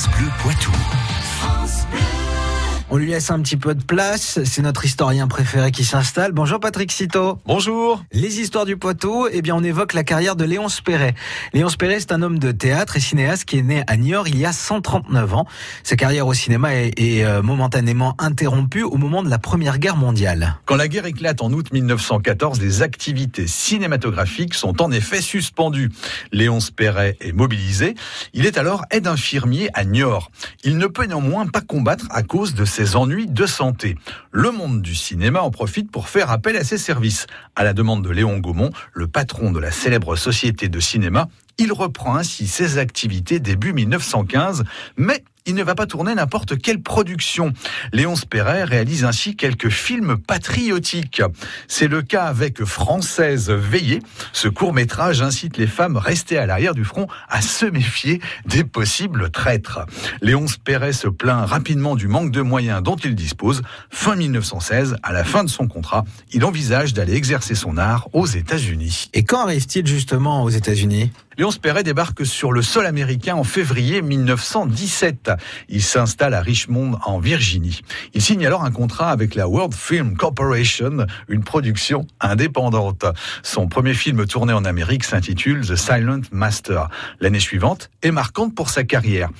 France Bleu Poitou. On lui laisse un petit peu de place. C'est notre historien préféré qui s'installe. Bonjour Patrick Citeau. Bonjour. Les histoires du Poitou, eh bien, on évoque la carrière de Léonce Perret. Léonce Perret, c'est un homme de théâtre et cinéaste qui est né à Niort il y a 139 ans. Sa carrière au cinéma est, est euh, momentanément interrompue au moment de la Première Guerre mondiale. Quand la guerre éclate en août 1914, les activités cinématographiques sont en effet suspendues. Léonce Perret est mobilisé. Il est alors aide infirmier à Niort. Il ne peut néanmoins pas combattre à cause de ses ennuis de santé. Le monde du cinéma en profite pour faire appel à ses services. À la demande de Léon Gaumont, le patron de la célèbre société de cinéma, il reprend ainsi ses activités début 1915, mais il ne va pas tourner n'importe quelle production. Léonce Perret réalise ainsi quelques films patriotiques. C'est le cas avec Française Veillée. Ce court-métrage incite les femmes restées à l'arrière du front à se méfier des possibles traîtres. Léonce Perret se plaint rapidement du manque de moyens dont il dispose. Fin 1916, à la fin de son contrat, il envisage d'aller exercer son art aux États-Unis. Et quand arrive-t-il justement aux États-Unis? Léonce Perret débarque sur le sol américain en février 1917. Il s'installe à Richmond, en Virginie. Il signe alors un contrat avec la World Film Corporation, une production indépendante. Son premier film tourné en Amérique s'intitule The Silent Master. L'année suivante est marquante pour sa carrière.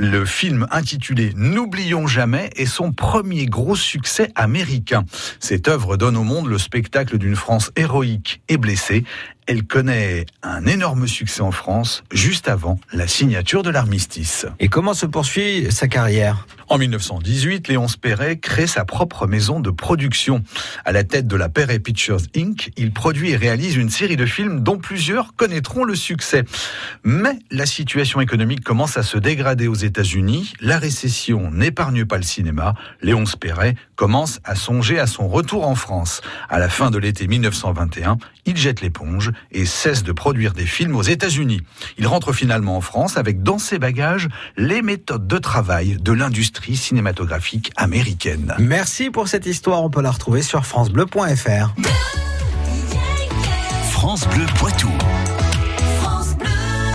Le film intitulé N'oublions jamais est son premier gros succès américain. Cette œuvre donne au monde le spectacle d'une France héroïque et blessée. Elle connaît un énorme succès en France juste avant la signature de l'armistice. Et comment se poursuit sa carrière? En 1918, Léonce Perret crée sa propre maison de production. À la tête de la Perret Pictures Inc., il produit et réalise une série de films dont plusieurs connaîtront le succès. Mais la situation économique commence à se dégrader aux États-Unis. La récession n'épargne pas le cinéma. Léonce Perret commence à songer à son retour en France. À la fin de l'été 1921, il jette l'éponge et cesse de produire des films aux États-Unis. Il rentre finalement en France avec dans ses bagages les méthodes de travail de l'industrie cinématographique américaine. Merci pour cette histoire. On peut la retrouver sur FranceBleu.fr. France Bleu Poitou.